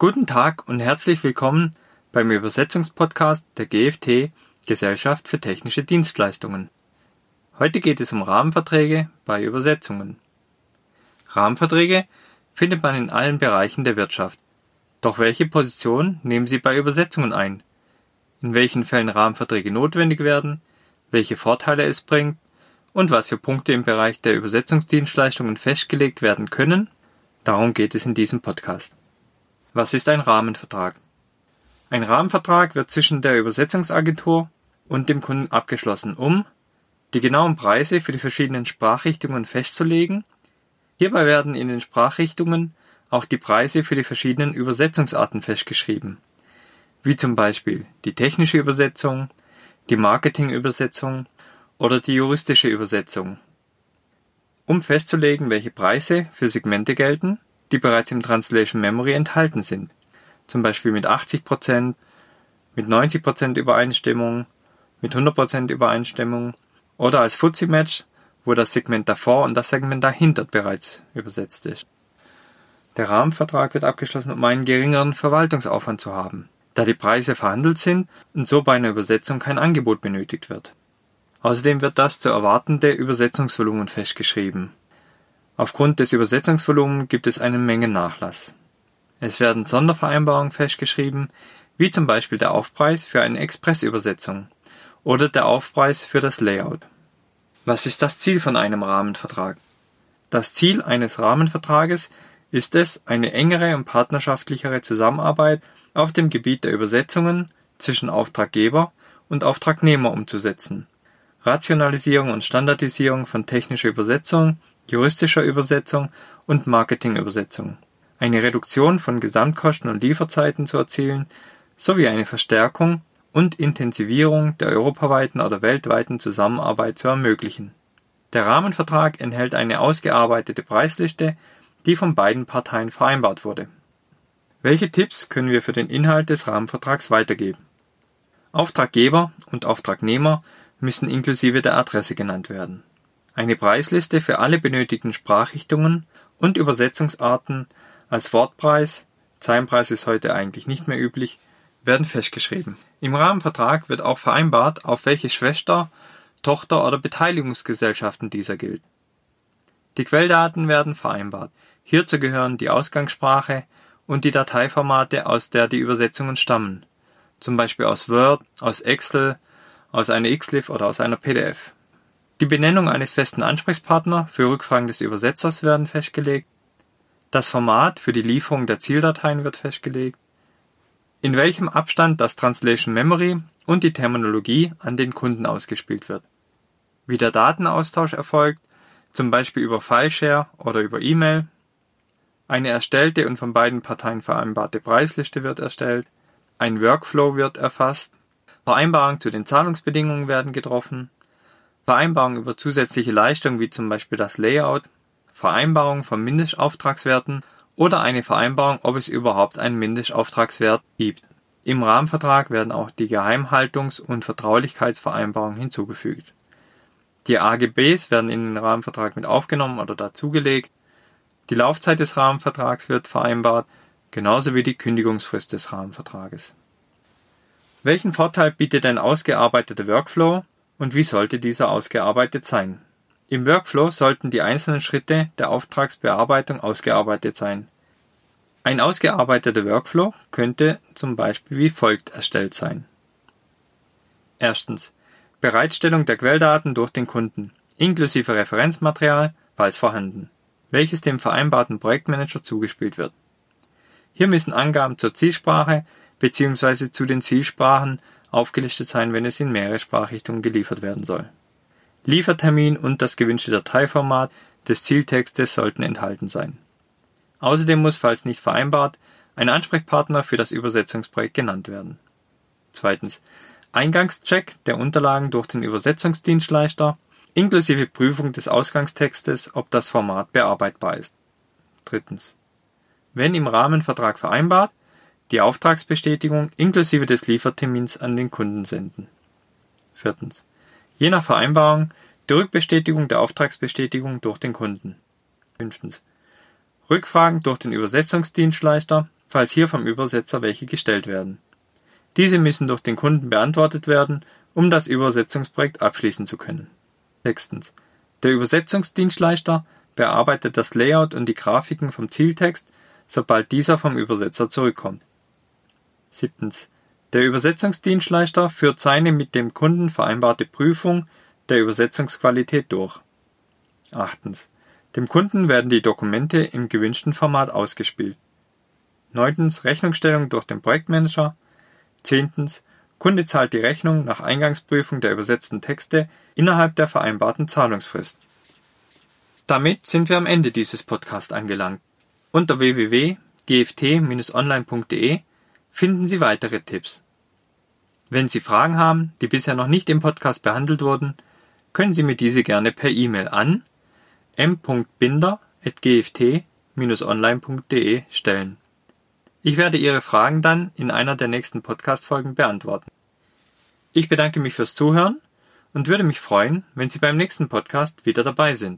Guten Tag und herzlich willkommen beim Übersetzungspodcast der GFT Gesellschaft für technische Dienstleistungen. Heute geht es um Rahmenverträge bei Übersetzungen. Rahmenverträge findet man in allen Bereichen der Wirtschaft. Doch welche Position nehmen sie bei Übersetzungen ein? In welchen Fällen Rahmenverträge notwendig werden, welche Vorteile es bringt und was für Punkte im Bereich der Übersetzungsdienstleistungen festgelegt werden können? Darum geht es in diesem Podcast. Was ist ein Rahmenvertrag? Ein Rahmenvertrag wird zwischen der Übersetzungsagentur und dem Kunden abgeschlossen, um die genauen Preise für die verschiedenen Sprachrichtungen festzulegen. Hierbei werden in den Sprachrichtungen auch die Preise für die verschiedenen Übersetzungsarten festgeschrieben, wie zum Beispiel die technische Übersetzung, die Marketingübersetzung oder die juristische Übersetzung. Um festzulegen, welche Preise für Segmente gelten, die bereits im Translation Memory enthalten sind, zum Beispiel mit 80%, mit 90% Übereinstimmung, mit 100% Übereinstimmung oder als Fuzzy-Match, wo das Segment davor und das Segment dahinter bereits übersetzt ist. Der Rahmenvertrag wird abgeschlossen, um einen geringeren Verwaltungsaufwand zu haben, da die Preise verhandelt sind und so bei einer Übersetzung kein Angebot benötigt wird. Außerdem wird das zu erwartende Übersetzungsvolumen festgeschrieben Aufgrund des Übersetzungsvolumens gibt es einen Mengennachlass. Es werden Sondervereinbarungen festgeschrieben, wie zum Beispiel der Aufpreis für eine Expressübersetzung oder der Aufpreis für das Layout. Was ist das Ziel von einem Rahmenvertrag? Das Ziel eines Rahmenvertrages ist es, eine engere und partnerschaftlichere Zusammenarbeit auf dem Gebiet der Übersetzungen zwischen Auftraggeber und Auftragnehmer umzusetzen. Rationalisierung und Standardisierung von technischer Übersetzung juristischer Übersetzung und Marketingübersetzung, eine Reduktion von Gesamtkosten und Lieferzeiten zu erzielen sowie eine Verstärkung und Intensivierung der europaweiten oder weltweiten Zusammenarbeit zu ermöglichen. Der Rahmenvertrag enthält eine ausgearbeitete Preisliste, die von beiden Parteien vereinbart wurde. Welche Tipps können wir für den Inhalt des Rahmenvertrags weitergeben? Auftraggeber und Auftragnehmer müssen inklusive der Adresse genannt werden eine Preisliste für alle benötigten Sprachrichtungen und Übersetzungsarten als Wortpreis (Zeilenpreis ist heute eigentlich nicht mehr üblich) werden festgeschrieben. Im Rahmenvertrag wird auch vereinbart, auf welche Schwester Tochter oder Beteiligungsgesellschaften dieser gilt. Die Quelldaten werden vereinbart. Hierzu gehören die Ausgangssprache und die Dateiformate, aus der die Übersetzungen stammen, zum Beispiel aus Word, aus Excel, aus einer XLIF oder aus einer PDF die Benennung eines festen Ansprechpartner für Rückfragen des Übersetzers werden festgelegt. Das Format für die Lieferung der Zieldateien wird festgelegt. In welchem Abstand das Translation Memory und die Terminologie an den Kunden ausgespielt wird. Wie der Datenaustausch erfolgt, zum Beispiel über Fileshare oder über E-Mail. Eine erstellte und von beiden Parteien vereinbarte Preisliste wird erstellt. Ein Workflow wird erfasst. Vereinbarungen zu den Zahlungsbedingungen werden getroffen. Vereinbarungen über zusätzliche Leistungen wie zum Beispiel das Layout, Vereinbarung von Mindestauftragswerten oder eine Vereinbarung, ob es überhaupt einen Mindestauftragswert gibt. Im Rahmenvertrag werden auch die Geheimhaltungs- und Vertraulichkeitsvereinbarungen hinzugefügt. Die AGBs werden in den Rahmenvertrag mit aufgenommen oder dazugelegt. Die Laufzeit des Rahmenvertrags wird vereinbart, genauso wie die Kündigungsfrist des Rahmenvertrages. Welchen Vorteil bietet ein ausgearbeiteter Workflow und wie sollte dieser ausgearbeitet sein? Im Workflow sollten die einzelnen Schritte der Auftragsbearbeitung ausgearbeitet sein. Ein ausgearbeiteter Workflow könnte zum Beispiel wie folgt erstellt sein. Erstens. Bereitstellung der Quelldaten durch den Kunden, inklusive Referenzmaterial, falls vorhanden, welches dem vereinbarten Projektmanager zugespielt wird. Hier müssen Angaben zur Zielsprache bzw. zu den Zielsprachen aufgelistet sein, wenn es in mehrere Sprachrichtungen geliefert werden soll. Liefertermin und das gewünschte Dateiformat des Zieltextes sollten enthalten sein. Außerdem muss, falls nicht vereinbart, ein Ansprechpartner für das Übersetzungsprojekt genannt werden. Zweitens. Eingangscheck der Unterlagen durch den Übersetzungsdienstleister inklusive Prüfung des Ausgangstextes, ob das Format bearbeitbar ist. Drittens. Wenn im Rahmenvertrag vereinbart, die Auftragsbestätigung inklusive des Liefertermins an den Kunden senden. Viertens. Je nach Vereinbarung die Rückbestätigung der Auftragsbestätigung durch den Kunden. Fünftens. Rückfragen durch den Übersetzungsdienstleister falls hier vom Übersetzer welche gestellt werden. Diese müssen durch den Kunden beantwortet werden, um das Übersetzungsprojekt abschließen zu können. Sechstens. Der Übersetzungsdienstleister bearbeitet das Layout und die Grafiken vom Zieltext, sobald dieser vom Übersetzer zurückkommt. Siebtens. Der Übersetzungsdienstleister führt seine mit dem Kunden vereinbarte Prüfung der Übersetzungsqualität durch. Achtens. Dem Kunden werden die Dokumente im gewünschten Format ausgespielt. Neuntens. Rechnungsstellung durch den Projektmanager. Zehntens. Kunde zahlt die Rechnung nach Eingangsprüfung der übersetzten Texte innerhalb der vereinbarten Zahlungsfrist. Damit sind wir am Ende dieses Podcasts angelangt. Unter www.gft-online.de finden Sie weitere Tipps. Wenn Sie Fragen haben, die bisher noch nicht im Podcast behandelt wurden, können Sie mir diese gerne per E-Mail an m.binder.gft-online.de stellen. Ich werde Ihre Fragen dann in einer der nächsten Podcast-Folgen beantworten. Ich bedanke mich fürs Zuhören und würde mich freuen, wenn Sie beim nächsten Podcast wieder dabei sind.